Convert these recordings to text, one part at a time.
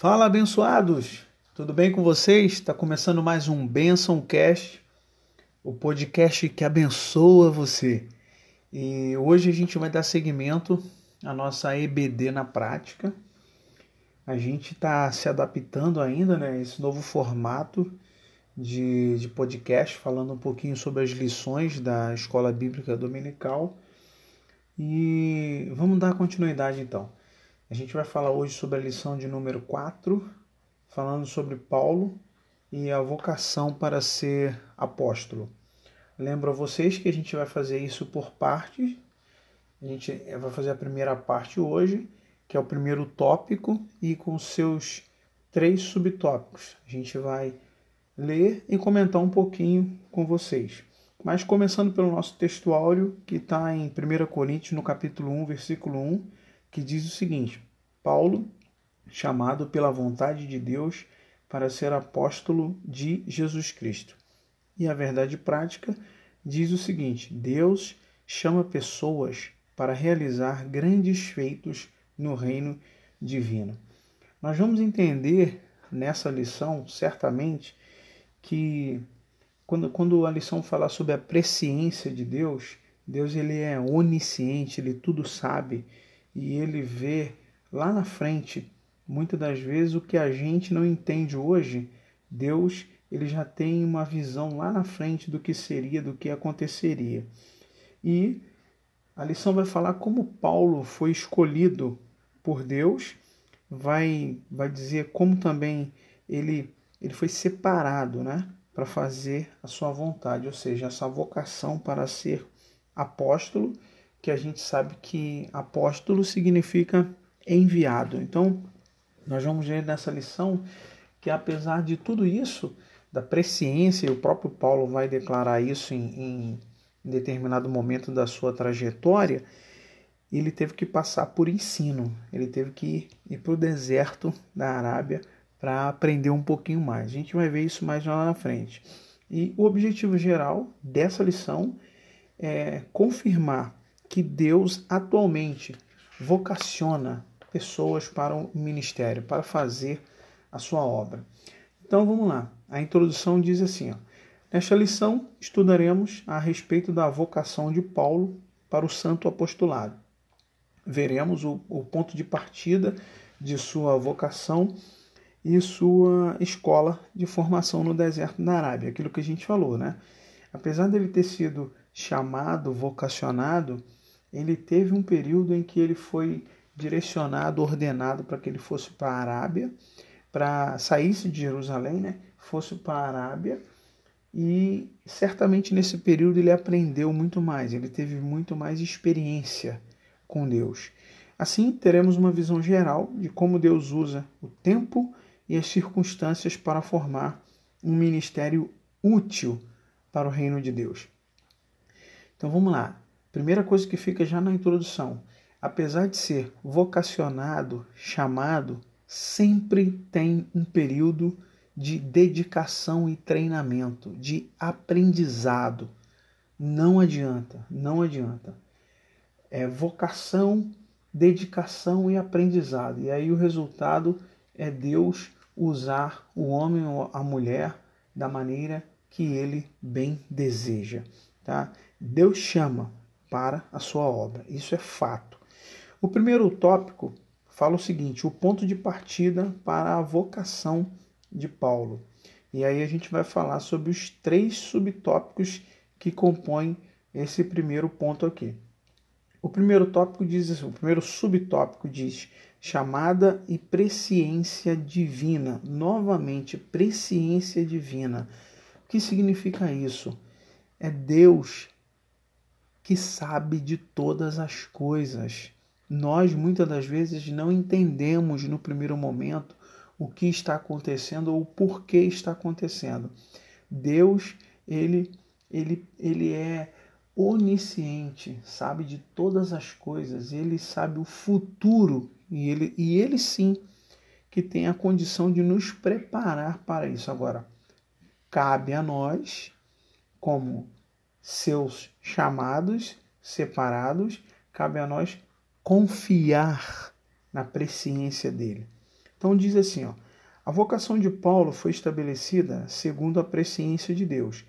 Fala, abençoados! Tudo bem com vocês? Está começando mais um Benção Cast, o podcast que abençoa você. E hoje a gente vai dar seguimento à nossa EBD na prática. A gente está se adaptando ainda, né? Esse novo formato de, de podcast, falando um pouquinho sobre as lições da Escola Bíblica Dominical. E vamos dar continuidade então. A gente vai falar hoje sobre a lição de número 4, falando sobre Paulo e a vocação para ser apóstolo. Lembro a vocês que a gente vai fazer isso por partes. A gente vai fazer a primeira parte hoje, que é o primeiro tópico, e com seus três subtópicos. A gente vai ler e comentar um pouquinho com vocês. Mas começando pelo nosso textuário, que está em 1 Coríntios, no capítulo 1, versículo 1, que diz o seguinte: Paulo, chamado pela vontade de Deus para ser apóstolo de Jesus Cristo. E a verdade prática diz o seguinte: Deus chama pessoas para realizar grandes feitos no reino divino. Nós vamos entender nessa lição, certamente, que quando, quando a lição fala sobre a presciência de Deus, Deus ele é onisciente, ele tudo sabe e ele vê lá na frente, muitas das vezes o que a gente não entende hoje, Deus ele já tem uma visão lá na frente do que seria, do que aconteceria. E a lição vai falar como Paulo foi escolhido por Deus, vai vai dizer como também ele ele foi separado, né, para fazer a sua vontade, ou seja, essa vocação para ser apóstolo, que a gente sabe que apóstolo significa enviado. Então, nós vamos ver nessa lição que apesar de tudo isso, da presciência, e o próprio Paulo vai declarar isso em, em determinado momento da sua trajetória, ele teve que passar por ensino, ele teve que ir, para o deserto da Arábia para aprender um pouquinho mais. A gente vai ver isso mais lá na frente. E o objetivo geral dessa lição é confirmar que Deus atualmente vocaciona pessoas para o ministério, para fazer a sua obra. Então vamos lá. A introdução diz assim: ó, Nesta lição estudaremos a respeito da vocação de Paulo para o santo apostolado. Veremos o, o ponto de partida de sua vocação e sua escola de formação no deserto da Arábia, aquilo que a gente falou, né? Apesar dele ter sido chamado, vocacionado, ele teve um período em que ele foi direcionado, ordenado para que ele fosse para a Arábia, para saísse de Jerusalém, né? Fosse para a Arábia e certamente nesse período ele aprendeu muito mais, ele teve muito mais experiência com Deus. Assim, teremos uma visão geral de como Deus usa o tempo e as circunstâncias para formar um ministério útil para o reino de Deus. Então vamos lá. Primeira coisa que fica já na introdução: apesar de ser vocacionado, chamado, sempre tem um período de dedicação e treinamento, de aprendizado. Não adianta, não adianta. É vocação, dedicação e aprendizado. E aí o resultado é Deus usar o homem ou a mulher da maneira que ele bem deseja, tá? Deus chama para a sua obra. Isso é fato. O primeiro tópico fala o seguinte: o ponto de partida para a vocação de Paulo. E aí a gente vai falar sobre os três subtópicos que compõem esse primeiro ponto aqui. O primeiro tópico diz assim, o primeiro subtópico diz chamada e presciência divina. Novamente, presciência divina. O que significa isso? É Deus que sabe de todas as coisas. Nós muitas das vezes não entendemos no primeiro momento o que está acontecendo ou o porquê está acontecendo. Deus, ele ele ele é onisciente, sabe de todas as coisas, ele sabe o futuro e ele e ele sim que tem a condição de nos preparar para isso agora. Cabe a nós como seus chamados, separados, cabe a nós confiar na presciência dele. Então diz assim, ó, a vocação de Paulo foi estabelecida segundo a presciência de Deus.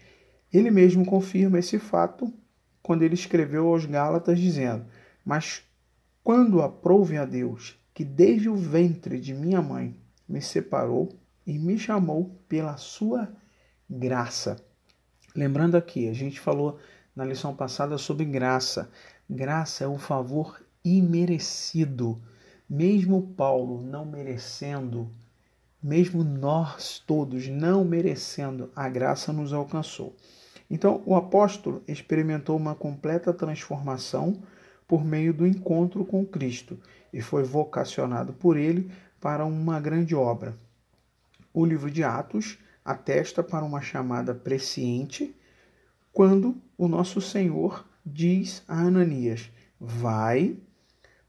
Ele mesmo confirma esse fato quando ele escreveu aos Gálatas dizendo: "Mas quando aprouve a Deus, que desde o ventre de minha mãe me separou e me chamou pela sua graça." Lembrando aqui, a gente falou na lição passada sobre graça. Graça é um favor imerecido. Mesmo Paulo não merecendo, mesmo nós todos não merecendo, a graça nos alcançou. Então, o apóstolo experimentou uma completa transformação por meio do encontro com Cristo e foi vocacionado por ele para uma grande obra. O livro de Atos atesta para uma chamada presciente quando o nosso Senhor diz a Ananias: Vai,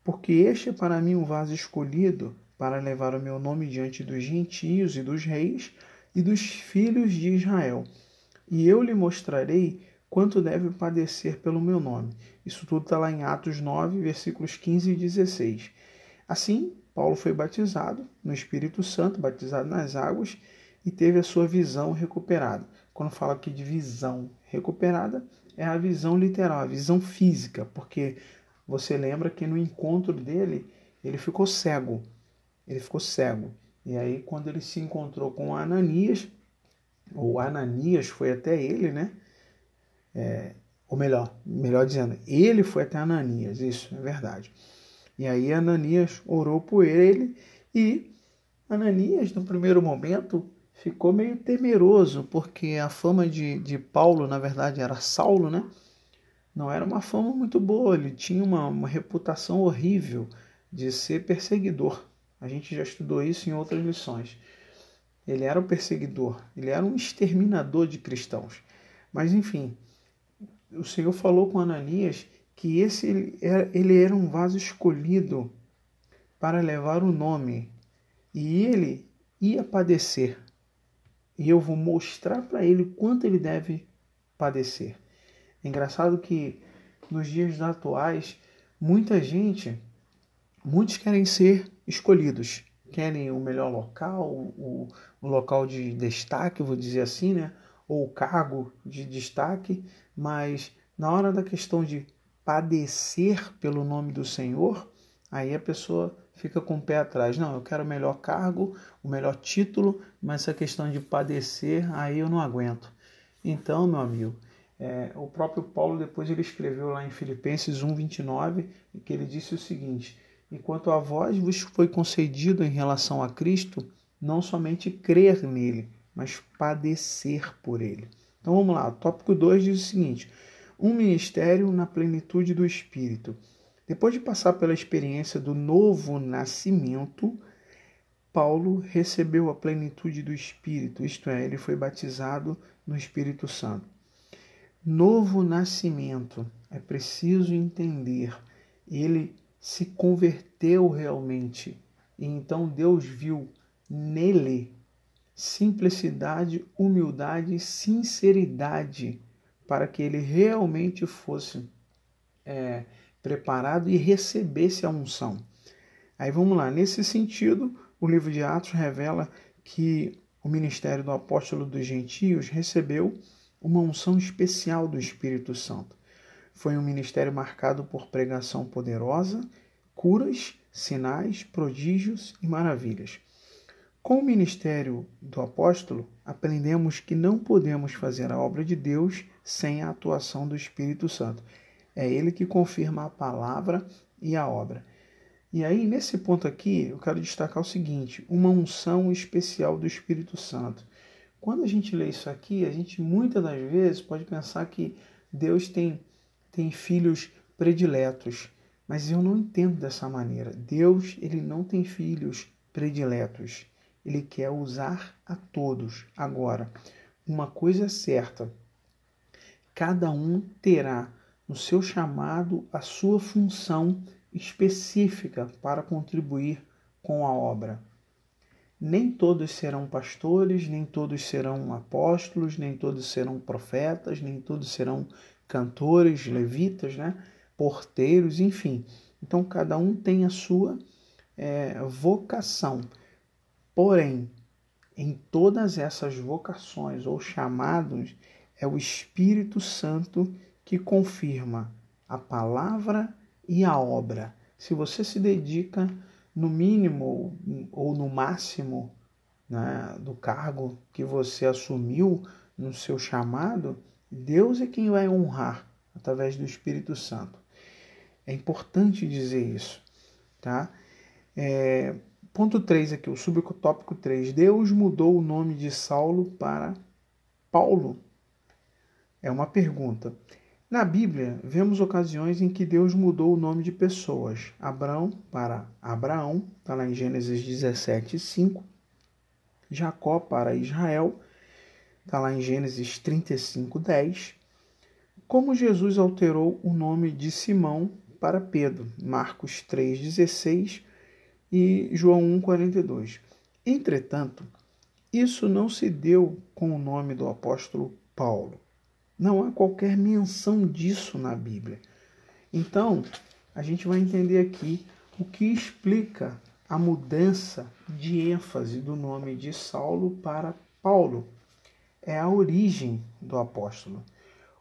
porque este é para mim um vaso escolhido para levar o meu nome diante dos gentios e dos reis e dos filhos de Israel. E eu lhe mostrarei quanto deve padecer pelo meu nome. Isso tudo está lá em Atos 9, versículos 15 e 16. Assim, Paulo foi batizado no Espírito Santo, batizado nas águas, e teve a sua visão recuperada. Quando fala aqui de visão recuperada, é a visão literal, a visão física, porque você lembra que no encontro dele, ele ficou cego. Ele ficou cego. E aí, quando ele se encontrou com Ananias, ou Ananias foi até ele, né? É, ou melhor, melhor dizendo, ele foi até Ananias, isso é verdade. E aí Ananias orou por ele e Ananias, no primeiro momento, ficou meio temeroso, porque a fama de, de Paulo, na verdade, era Saulo, né? Não era uma fama muito boa, ele tinha uma, uma reputação horrível de ser perseguidor. A gente já estudou isso em outras lições. Ele era o perseguidor, ele era um exterminador de cristãos. Mas enfim, o Senhor falou com Ananias que esse ele era um vaso escolhido para levar o nome e ele ia padecer e eu vou mostrar para ele quanto ele deve padecer. É engraçado que nos dias atuais, muita gente, muitos querem ser escolhidos, querem o melhor local, o, o local de destaque, vou dizer assim, né? Ou o cargo de destaque, mas na hora da questão de padecer pelo nome do Senhor, aí a pessoa fica com o pé atrás. Não, eu quero o melhor cargo, o melhor título, mas essa questão de padecer, aí eu não aguento. Então, meu amigo, é, o próprio Paulo depois ele escreveu lá em Filipenses 1:29 que ele disse o seguinte: enquanto a vós vos foi concedido em relação a Cristo, não somente crer nele, mas padecer por ele. Então vamos lá, o tópico 2 diz o seguinte: um ministério na plenitude do Espírito. Depois de passar pela experiência do novo nascimento, Paulo recebeu a plenitude do Espírito, isto é, ele foi batizado no Espírito Santo. Novo nascimento, é preciso entender, ele se converteu realmente, e então Deus viu nele simplicidade, humildade e sinceridade para que ele realmente fosse é, preparado e recebesse a unção. Aí vamos lá, nesse sentido, o livro de Atos revela que o ministério do apóstolo dos gentios recebeu uma unção especial do Espírito Santo. Foi um ministério marcado por pregação poderosa, curas, sinais, prodígios e maravilhas. Com o ministério do apóstolo, aprendemos que não podemos fazer a obra de Deus sem a atuação do Espírito Santo. É ele que confirma a palavra e a obra. E aí, nesse ponto aqui, eu quero destacar o seguinte: uma unção especial do Espírito Santo. Quando a gente lê isso aqui, a gente muitas das vezes pode pensar que Deus tem, tem filhos prediletos, mas eu não entendo dessa maneira. Deus, ele não tem filhos prediletos. Ele quer usar a todos. Agora, uma coisa é certa: cada um terá no seu chamado a sua função específica para contribuir com a obra. Nem todos serão pastores, nem todos serão apóstolos, nem todos serão profetas, nem todos serão cantores, levitas, né? porteiros, enfim. Então, cada um tem a sua é, vocação. Porém, em todas essas vocações ou chamados, é o Espírito Santo que confirma a palavra e a obra. Se você se dedica no mínimo ou no máximo né, do cargo que você assumiu no seu chamado, Deus é quem vai honrar através do Espírito Santo. É importante dizer isso, tá? É, ponto 3 aqui, o subtópico 3. Deus mudou o nome de Saulo para Paulo. É uma pergunta. Na Bíblia, vemos ocasiões em que Deus mudou o nome de pessoas. Abraão para Abraão, está lá em Gênesis 17, 5. Jacó para Israel, está lá em Gênesis 35, 10. Como Jesus alterou o nome de Simão para Pedro, Marcos 3,16 e João 1,42. Entretanto, isso não se deu com o nome do apóstolo Paulo. Não há qualquer menção disso na Bíblia. Então, a gente vai entender aqui o que explica a mudança de ênfase do nome de Saulo para Paulo. É a origem do apóstolo.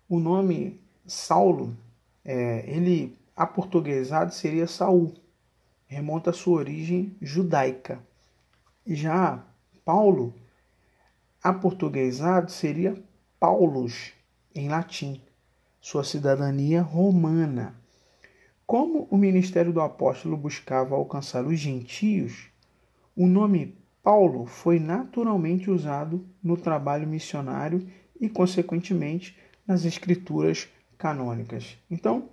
O nome Saulo, é, ele aportuguesado seria Saul, remonta à sua origem judaica. Já Paulo, aportuguesado, seria Paulus, em latim, sua cidadania romana. Como o ministério do apóstolo buscava alcançar os gentios, o nome Paulo foi naturalmente usado no trabalho missionário e, consequentemente, nas escrituras canônicas. Então,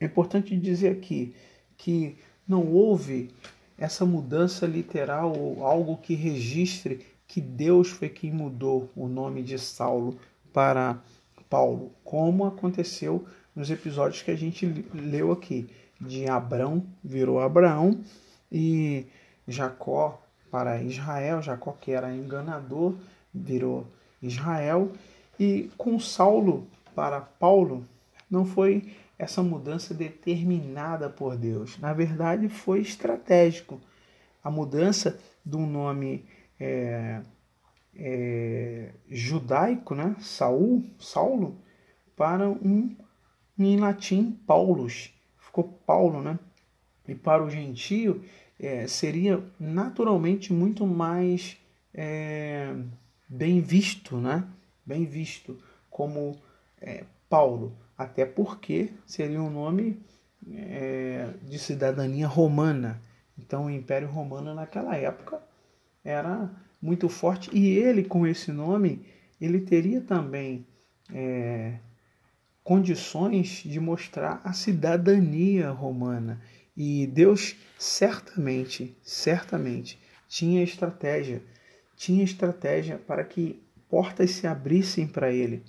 é importante dizer aqui que não houve essa mudança literal ou algo que registre que Deus foi quem mudou o nome de Saulo para Paulo, como aconteceu nos episódios que a gente leu aqui. De Abrão virou Abraão e Jacó para Israel, Jacó que era enganador virou Israel e com Saulo para Paulo não foi essa mudança determinada por Deus. Na verdade, foi estratégico. A mudança um nome é, é, judaico, né? Saul, Saulo, para um em latim Paulus, ficou Paulo, né? E para o gentio é, seria naturalmente muito mais é, bem visto, né? Bem visto como é, Paulo até porque seria um nome é, de cidadania romana. Então, o Império Romano naquela época era muito forte e ele, com esse nome, ele teria também é, condições de mostrar a cidadania romana. E Deus certamente, certamente tinha estratégia, tinha estratégia para que portas se abrissem para ele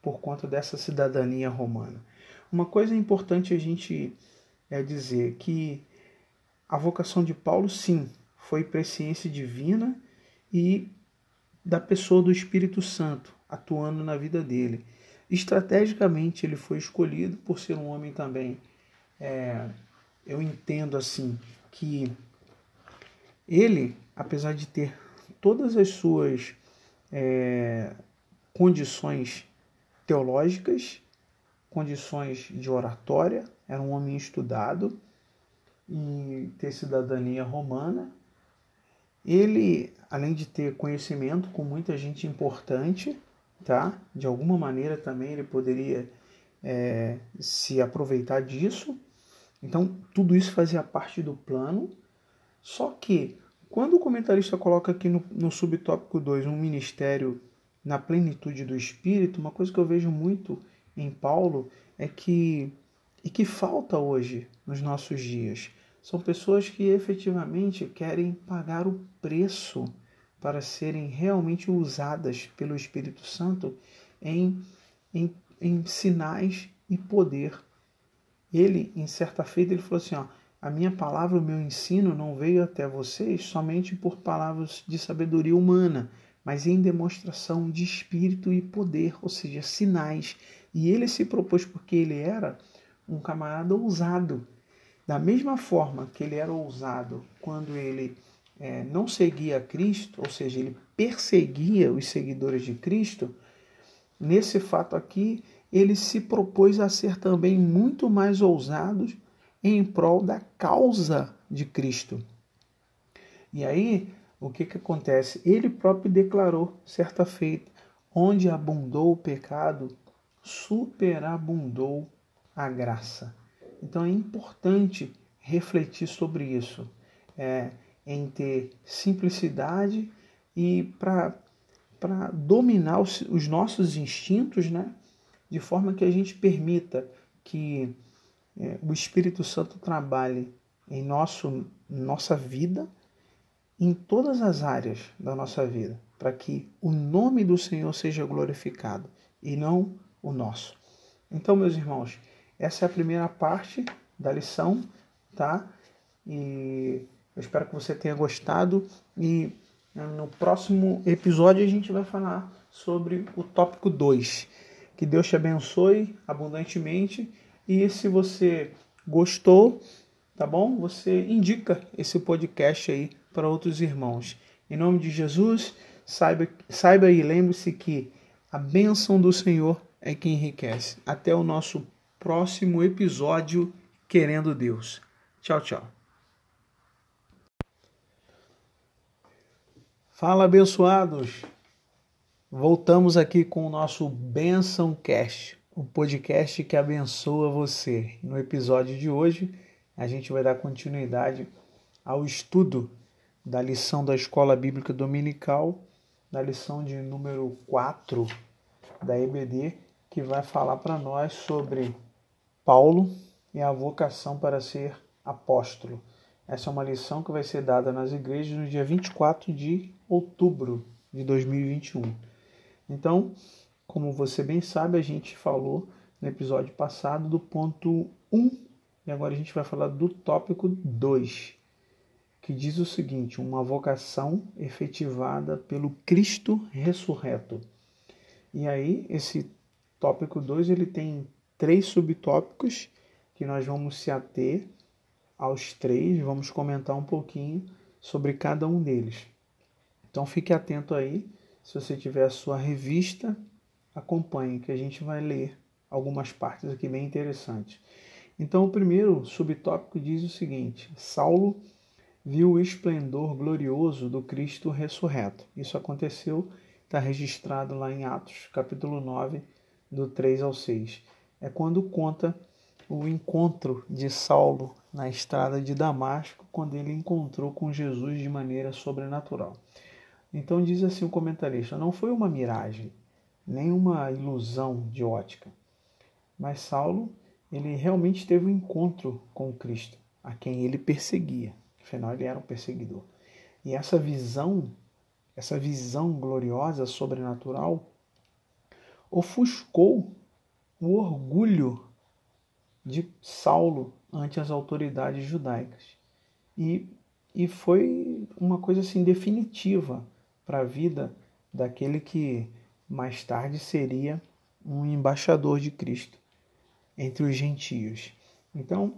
por conta dessa cidadania romana. Uma coisa importante a gente é dizer que a vocação de Paulo, sim, foi presciência divina e da pessoa do Espírito Santo atuando na vida dele. Estrategicamente, ele foi escolhido por ser um homem também. É, eu entendo assim que ele, apesar de ter todas as suas é, condições teológicas, condições de oratória, era um homem estudado e ter cidadania romana. Ele, além de ter conhecimento com muita gente importante, tá? De alguma maneira também ele poderia é, se aproveitar disso. Então, tudo isso fazia parte do plano. Só que, quando o comentarista coloca aqui no, no subtópico 2 um ministério na plenitude do Espírito, uma coisa que eu vejo muito em Paulo é que, e que falta hoje nos nossos dias, são pessoas que efetivamente querem pagar o preço para serem realmente usadas pelo Espírito Santo em, em, em sinais e poder. Ele, em certa feita, ele falou assim: ó, a minha palavra, o meu ensino não veio até vocês somente por palavras de sabedoria humana, mas em demonstração de espírito e poder, ou seja, sinais. E ele se propôs porque ele era um camarada ousado. Da mesma forma que ele era ousado quando ele é, não seguia Cristo, ou seja, ele perseguia os seguidores de Cristo, nesse fato aqui, ele se propôs a ser também muito mais ousado em prol da causa de Cristo. E aí, o que, que acontece? Ele próprio declarou, certa feita, onde abundou o pecado, superabundou a graça. Então é importante refletir sobre isso, é, em ter simplicidade e para dominar os, os nossos instintos, né? de forma que a gente permita que é, o Espírito Santo trabalhe em nosso, nossa vida, em todas as áreas da nossa vida, para que o nome do Senhor seja glorificado e não o nosso. Então, meus irmãos, essa é a primeira parte da lição, tá? E eu espero que você tenha gostado e né, no próximo episódio a gente vai falar sobre o tópico 2. Que Deus te abençoe abundantemente e se você gostou, tá bom? Você indica esse podcast aí para outros irmãos. Em nome de Jesus, saiba, saiba e lembre-se que a bênção do Senhor é quem enriquece. Até o nosso próximo episódio, querendo Deus. Tchau, tchau. Fala, abençoados! Voltamos aqui com o nosso Benção Cast, o podcast que abençoa você. No episódio de hoje, a gente vai dar continuidade ao estudo da lição da Escola Bíblica Dominical, da lição de número 4 da EBD, que vai falar para nós sobre Paulo e a vocação para ser apóstolo. Essa é uma lição que vai ser dada nas igrejas no dia 24 de outubro de 2021. Então, como você bem sabe, a gente falou no episódio passado do ponto 1 e agora a gente vai falar do tópico 2, que diz o seguinte: uma vocação efetivada pelo Cristo ressurreto. E aí, esse tópico 2 ele tem três subtópicos que nós vamos se ater aos três, vamos comentar um pouquinho sobre cada um deles. Então fique atento aí, se você tiver a sua revista, acompanhe que a gente vai ler algumas partes aqui bem interessantes. Então o primeiro subtópico diz o seguinte: Saulo viu o esplendor glorioso do Cristo ressurreto. Isso aconteceu, está registrado lá em Atos, capítulo 9, do 3 ao 6. É quando conta o encontro de Saulo na estrada de Damasco, quando ele encontrou com Jesus de maneira sobrenatural. Então diz assim o comentarista: não foi uma miragem, nem uma ilusão de ótica, mas Saulo ele realmente teve um encontro com Cristo, a quem ele perseguia. Afinal, ele era um perseguidor. E essa visão, essa visão gloriosa, sobrenatural, ofuscou o orgulho de Saulo ante as autoridades judaicas. E, e foi uma coisa assim definitiva para a vida daquele que mais tarde seria um embaixador de Cristo entre os gentios. Então,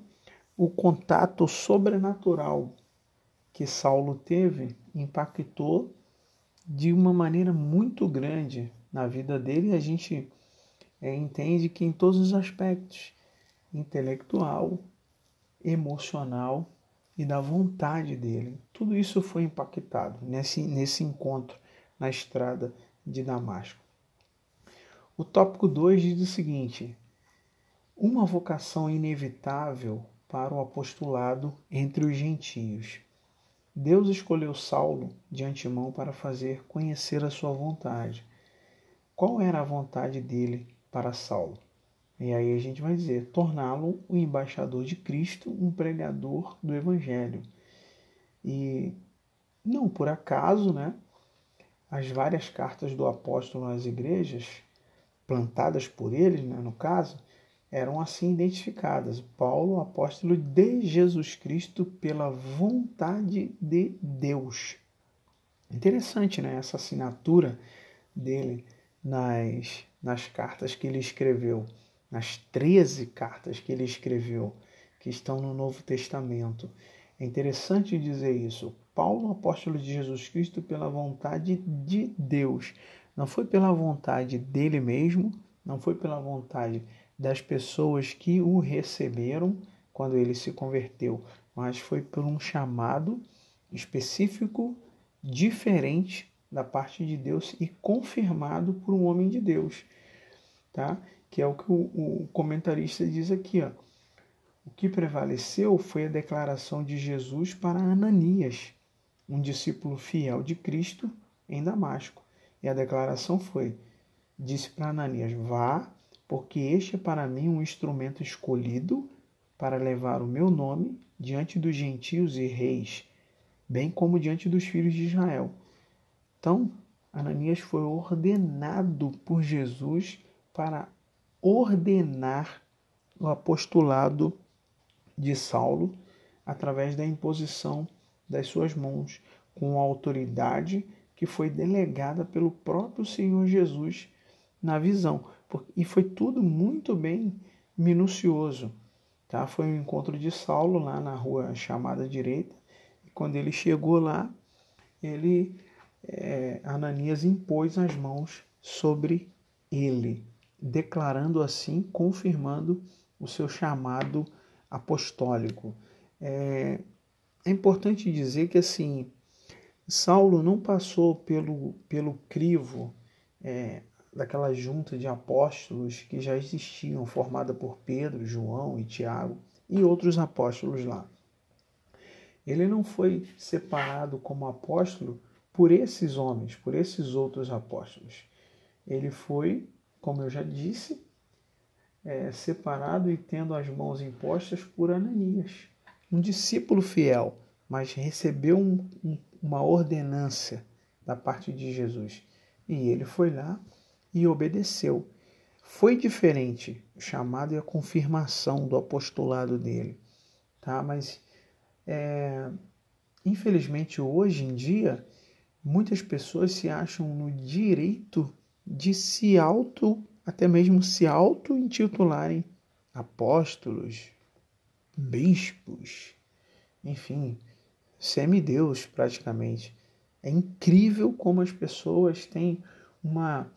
o contato sobrenatural que Saulo teve impactou de uma maneira muito grande na vida dele, a gente é, entende que em todos os aspectos intelectual, emocional e da vontade dele. Tudo isso foi impactado nesse, nesse encontro na estrada de Damasco. O tópico 2 diz o seguinte: uma vocação inevitável para o apostolado entre os gentios. Deus escolheu Saulo de antemão para fazer conhecer a sua vontade qual era a vontade dele para Saulo? E aí a gente vai dizer: torná-lo o embaixador de Cristo, um pregador do Evangelho. E não por acaso, né? As várias cartas do apóstolo às igrejas, plantadas por eles, né, no caso, eram assim identificadas. Paulo, apóstolo de Jesus Cristo, pela vontade de Deus. Interessante, né? Essa assinatura dele nas, nas cartas que ele escreveu, nas 13 cartas que ele escreveu, que estão no Novo Testamento. É interessante dizer isso. Paulo, apóstolo de Jesus Cristo, pela vontade de Deus. Não foi pela vontade dele mesmo, não foi pela vontade das pessoas que o receberam quando ele se converteu, mas foi por um chamado específico, diferente da parte de Deus e confirmado por um homem de Deus, tá? Que é o que o, o comentarista diz aqui, ó. O que prevaleceu foi a declaração de Jesus para Ananias, um discípulo fiel de Cristo em Damasco. E a declaração foi: disse para Ananias: Vá, porque este é para mim um instrumento escolhido para levar o meu nome diante dos gentios e reis, bem como diante dos filhos de Israel. Então, Ananias foi ordenado por Jesus para ordenar o apostolado de Saulo através da imposição das suas mãos, com a autoridade que foi delegada pelo próprio Senhor Jesus na visão. E foi tudo muito bem minucioso. Tá? Foi um encontro de Saulo lá na rua chamada direita. E quando ele chegou lá, ele é, Ananias impôs as mãos sobre ele, declarando assim, confirmando o seu chamado apostólico. É, é importante dizer que assim Saulo não passou pelo, pelo crivo é, daquela junta de apóstolos que já existiam, formada por Pedro, João e Tiago e outros apóstolos lá. Ele não foi separado como apóstolo por esses homens, por esses outros apóstolos. Ele foi, como eu já disse, é, separado e tendo as mãos impostas por Ananias, um discípulo fiel, mas recebeu um, um, uma ordenança da parte de Jesus. E ele foi lá e obedeceu. Foi diferente o chamado e a confirmação do apostolado dele, tá? Mas é, infelizmente hoje em dia muitas pessoas se acham no direito de se auto até mesmo se auto-intitularem apóstolos, bispos, enfim, semideus praticamente. É incrível como as pessoas têm uma,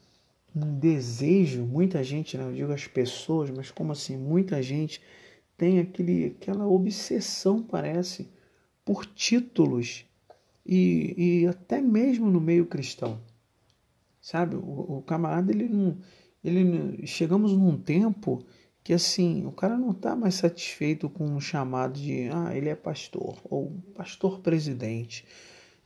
um desejo, muita gente, não né, digo as pessoas, mas como assim, muita gente tem aquele, aquela obsessão, parece, por títulos e, e até mesmo no meio cristão. Sabe, o, o camarada ele não, ele chegamos num tempo que assim, o cara não está mais satisfeito com um chamado de ah, ele é pastor ou pastor presidente.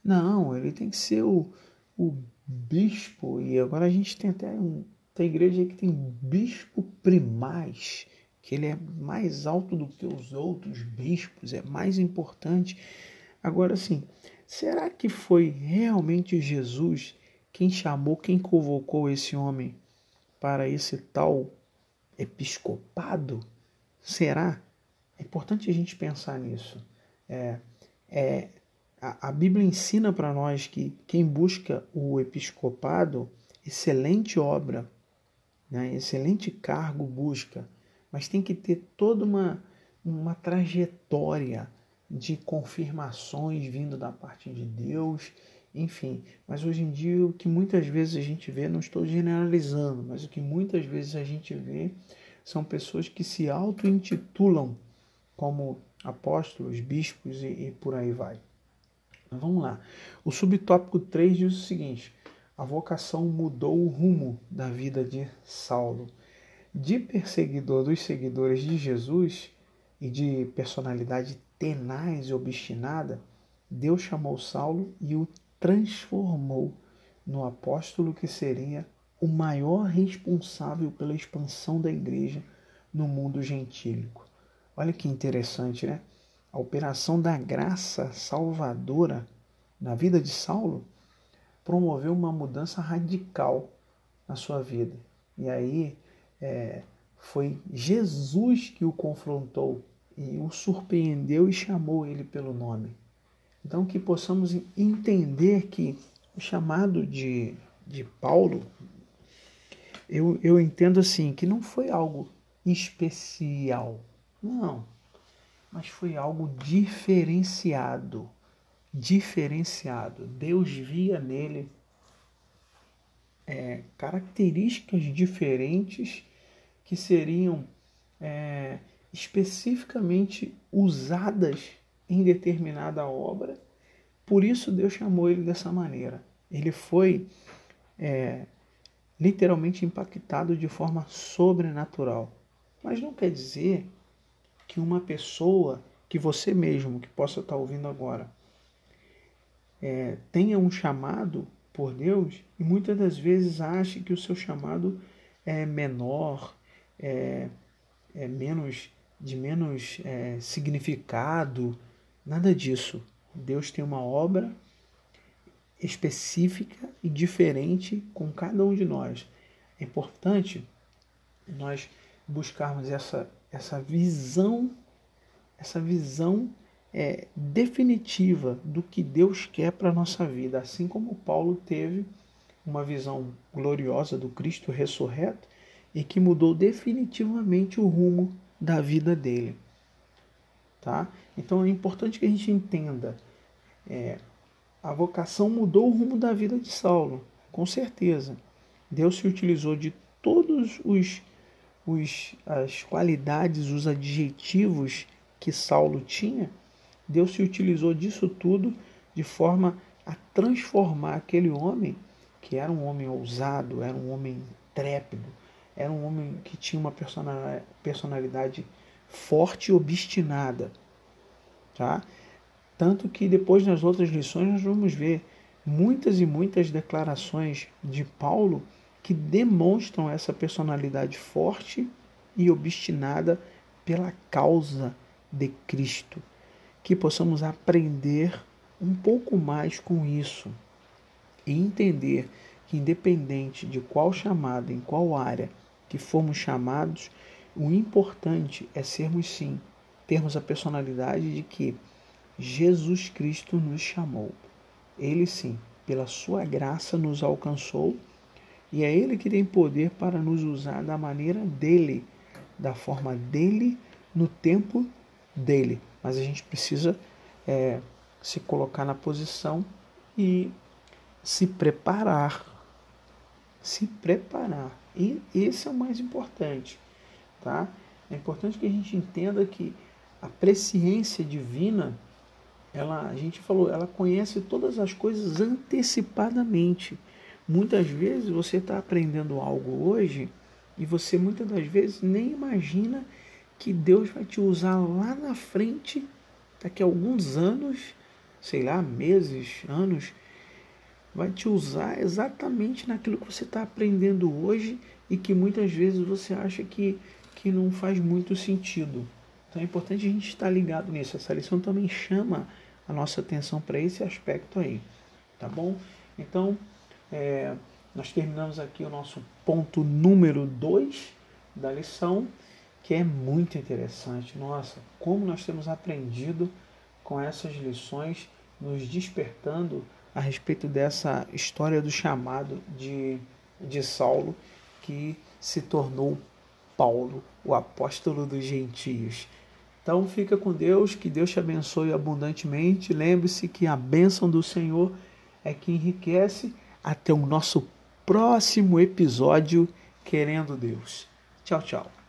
Não, ele tem que ser o, o bispo, e agora a gente tem até um, tem igreja que tem bispo primaz, que ele é mais alto do que os outros bispos, é mais importante. Agora sim, será que foi realmente Jesus quem chamou, quem convocou esse homem para esse tal episcopado? Será? É importante a gente pensar nisso. É, é, a, a Bíblia ensina para nós que quem busca o episcopado, excelente obra, né, excelente cargo busca, mas tem que ter toda uma, uma trajetória de confirmações vindo da parte de Deus enfim. Mas hoje em dia o que muitas vezes a gente vê, não estou generalizando, mas o que muitas vezes a gente vê são pessoas que se auto-intitulam como apóstolos, bispos e, e por aí vai. Então, vamos lá. O subtópico 3 diz o seguinte: a vocação mudou o rumo da vida de Saulo. De perseguidor dos seguidores de Jesus e de personalidade tenaz e obstinada, Deus chamou Saulo e o transformou no apóstolo que seria o maior responsável pela expansão da igreja no mundo gentílico. Olha que interessante, né? A operação da graça salvadora na vida de Saulo promoveu uma mudança radical na sua vida. E aí é, foi Jesus que o confrontou e o surpreendeu e chamou ele pelo nome. Então, que possamos entender que o chamado de, de Paulo, eu, eu entendo assim, que não foi algo especial, não, mas foi algo diferenciado. diferenciado. Deus via nele é, características diferentes que seriam é, especificamente usadas em determinada obra. Por isso Deus chamou ele dessa maneira. Ele foi é, literalmente impactado de forma sobrenatural. Mas não quer dizer que uma pessoa, que você mesmo, que possa estar ouvindo agora, é, tenha um chamado por Deus e muitas das vezes ache que o seu chamado é menor, é, é menos de menos é, significado, nada disso. Deus tem uma obra específica e diferente com cada um de nós. É importante nós buscarmos essa, essa visão, essa visão é, definitiva do que Deus quer para a nossa vida, assim como Paulo teve uma visão gloriosa do Cristo ressurreto e que mudou definitivamente o rumo da vida dele. Tá? Então é importante que a gente entenda é, a vocação mudou o rumo da vida de Saulo, com certeza. Deus se utilizou de todos os, os as qualidades, os adjetivos que Saulo tinha. Deus se utilizou disso tudo de forma a transformar aquele homem, que era um homem ousado, era um homem trépido, era um homem que tinha uma personalidade forte e obstinada, tá? Tanto que depois nas outras lições nós vamos ver muitas e muitas declarações de Paulo que demonstram essa personalidade forte e obstinada pela causa de Cristo. Que possamos aprender um pouco mais com isso e entender que, independente de qual chamada, em qual área que formos chamados, o importante é sermos sim, termos a personalidade de que Jesus Cristo nos chamou. Ele sim, pela sua graça nos alcançou e é Ele que tem poder para nos usar da maneira dele, da forma dele, no tempo dele. Mas a gente precisa é, se colocar na posição e se preparar. Se preparar. E esse é o mais importante. Tá? É importante que a gente entenda que a presciência divina ela, a gente falou, ela conhece todas as coisas antecipadamente. Muitas vezes você está aprendendo algo hoje e você muitas das vezes nem imagina que Deus vai te usar lá na frente, daqui a alguns anos, sei lá, meses, anos, vai te usar exatamente naquilo que você está aprendendo hoje e que muitas vezes você acha que, que não faz muito sentido. Então é importante a gente estar ligado nisso. Essa lição também chama a nossa atenção para esse aspecto aí, tá bom? Então, é, nós terminamos aqui o nosso ponto número 2 da lição, que é muito interessante. Nossa, como nós temos aprendido com essas lições, nos despertando a respeito dessa história do chamado de, de Saulo, que se tornou Paulo, o apóstolo dos gentios. Então fica com Deus, que Deus te abençoe abundantemente. Lembre-se que a bênção do Senhor é que enriquece. Até o nosso próximo episódio, querendo Deus. Tchau, tchau.